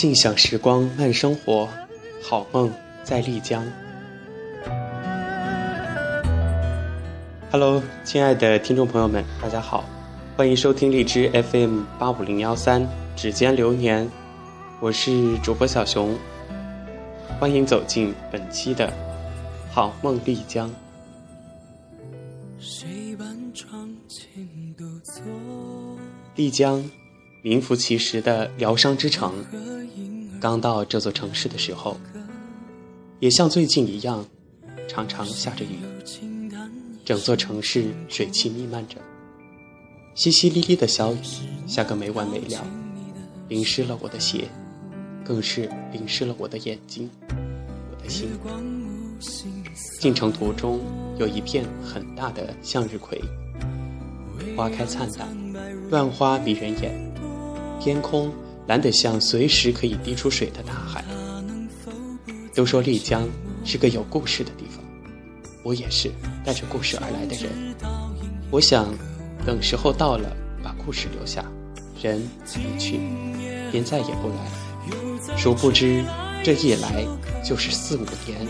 静享时光，慢生活，好梦在丽江。Hello，亲爱的听众朋友们，大家好，欢迎收听荔枝 FM 八五零幺三指尖流年，我是主播小熊，欢迎走进本期的好梦丽江。丽江，名副其实的疗伤之城。刚到这座城市的时候，也像最近一样，常常下着雨。整座城市水汽弥漫着，淅淅沥沥的小雨下个没完没了，淋湿了我的鞋，更是淋湿了我的眼睛，我的心。进城途中有一片很大的向日葵，花开灿烂，乱花迷人眼，天空蓝得像随时可以滴出水的大海。都说丽江是个有故事的地方。我也是带着故事而来的人，我想等时候到了，把故事留下，人离去，便再也不来。殊不知，这一来就是四五年。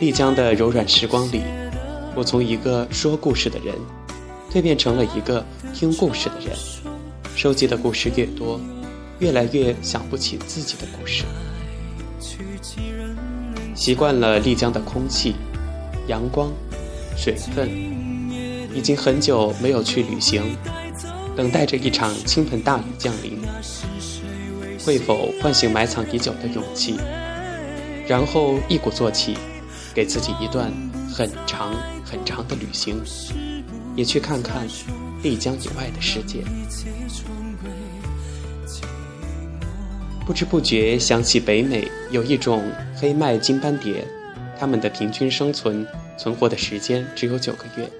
丽江的柔软时光里，我从一个说故事的人，蜕变成了一个听故事的人。收集的故事越多，越来越想不起自己的故事。习惯了丽江的空气、阳光、水分，已经很久没有去旅行，等待着一场倾盆大雨降临。会否唤醒埋藏已久的勇气，然后一鼓作气，给自己一段很长很长的旅行，也去看看丽江以外的世界。不知不觉想起北美有一种黑麦金斑蝶，它们的平均生存存活的时间只有九个月，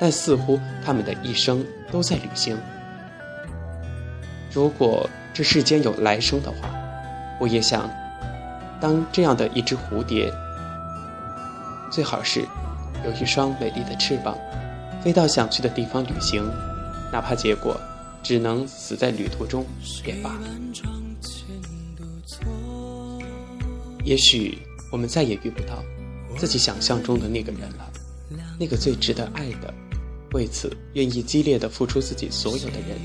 但似乎它们的一生都在旅行。如果这世间有来生的话，我也想当这样的一只蝴蝶，最好是有一双美丽的翅膀，飞到想去的地方旅行，哪怕结果只能死在旅途中也罢。也许我们再也遇不到自己想象中的那个人了，那个最值得爱的，为此愿意激烈的付出自己所有的人。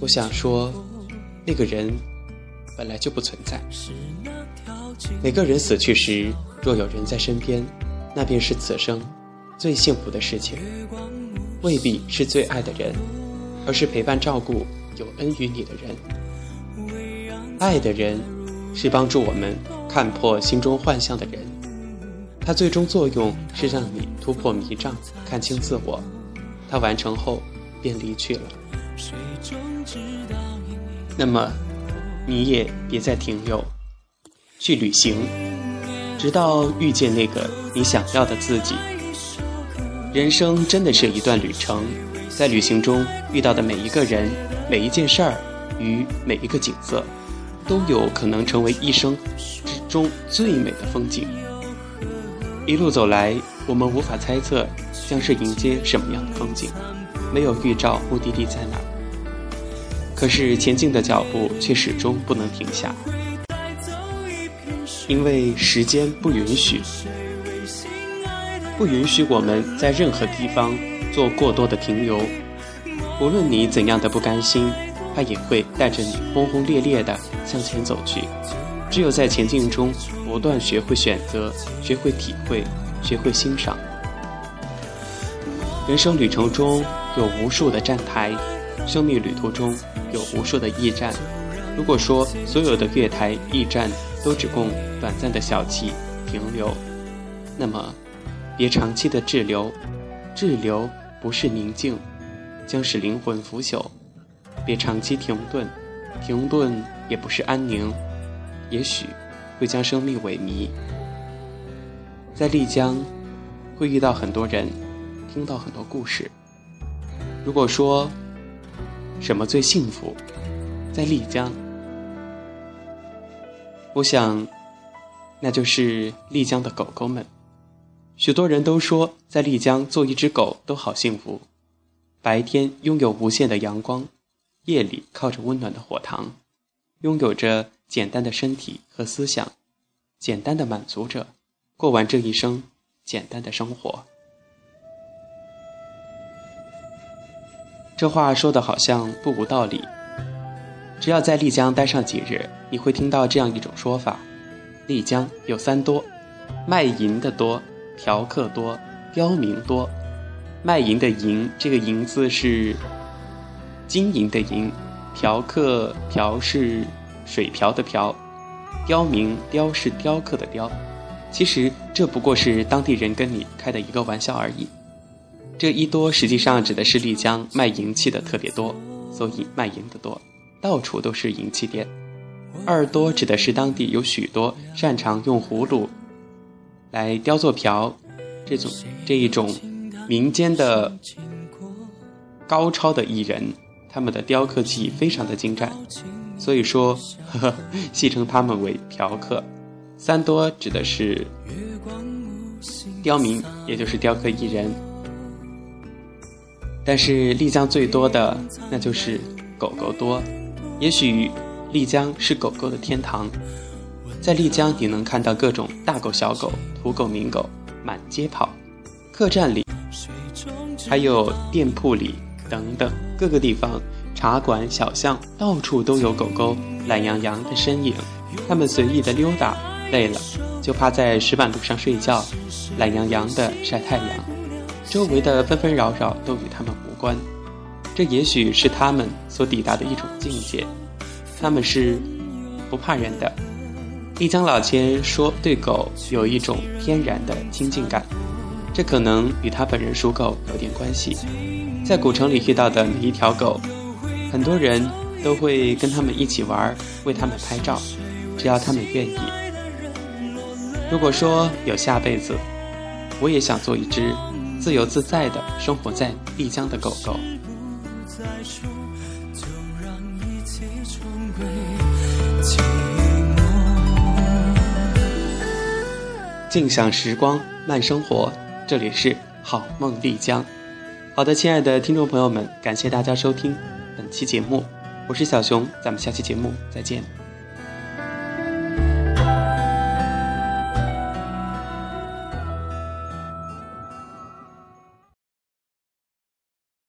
我想说，那个人本来就不存在。每个人死去时，若有人在身边，那便是此生最幸福的事情。未必是最爱的人，而是陪伴照顾有恩于你的人。爱的人。是帮助我们看破心中幻象的人，它最终作用是让你突破迷障，看清自我。它完成后便离去了。那么，你也别再停留，去旅行，直到遇见那个你想要的自己。人生真的是一段旅程，在旅行中遇到的每一个人、每一件事儿与每一个景色。都有可能成为一生之中最美的风景。一路走来，我们无法猜测将是迎接什么样的风景，没有预兆目的地在哪。可是前进的脚步却始终不能停下，因为时间不允许，不允许我们在任何地方做过多的停留。无论你怎样的不甘心。他也会带着你轰轰烈烈地向前走去。只有在前进中不断学会选择，学会体会，学会欣赏。人生旅程中有无数的站台，生命旅途中有无数的驿站。如果说所有的月台、驿站都只供短暂的小憩停留，那么别长期的滞留。滞留不是宁静，将使灵魂腐朽。别长期停顿，停顿也不是安宁，也许会将生命萎靡。在丽江，会遇到很多人，听到很多故事。如果说什么最幸福，在丽江，我想，那就是丽江的狗狗们。许多人都说，在丽江做一只狗都好幸福，白天拥有无限的阳光。夜里靠着温暖的火塘，拥有着简单的身体和思想，简单的满足着，过完这一生简单的生活。这话说的好像不无道理。只要在丽江待上几日，你会听到这样一种说法：丽江有三多，卖淫的多，嫖客多，刁民多。卖淫的淫，这个淫字是金银的银；嫖客嫖是水瓢的瓢；刁民刁是雕刻的雕。其实这不过是当地人跟你开的一个玩笑而已。这一多实际上指的是丽江卖银器的特别多，所以卖银的多，到处都是银器店。二多指的是当地有许多擅长用葫芦来雕作瓢这种这一种民间的高超的艺人，他们的雕刻技艺非常的精湛，所以说呵呵戏称他们为嫖客。三多指的是刁民，也就是雕刻艺人。但是丽江最多的那就是狗狗多，也许丽江是狗狗的天堂，在丽江你能看到各种大狗、小狗、土狗、名狗满街跑，客栈里，还有店铺里等等各个地方，茶馆、小巷到处都有狗狗懒洋洋的身影，它们随意的溜达，累了就趴在石板路上睡觉，懒洋洋的晒太阳。周围的纷纷扰扰都与它们无关，这也许是他们所抵达的一种境界。他们是不怕人的。丽江老千说，对狗有一种天然的亲近感，这可能与他本人属狗有点关系。在古城里遇到的每一条狗，很多人都会跟他们一起玩，为他们拍照，只要他们愿意。如果说有下辈子，我也想做一只。自由自在的生活在丽江的狗狗。静享时光，慢生活。这里是好梦丽江。好的，亲爱的听众朋友们，感谢大家收听本期节目，我是小熊，咱们下期节目再见。